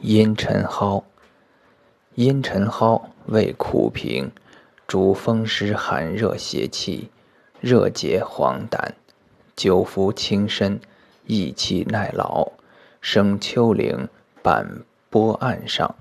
茵陈蒿，茵陈蒿味苦平，主风湿寒热邪气，热结黄疸，久服轻身，益气耐劳。生丘陵板坡岸上。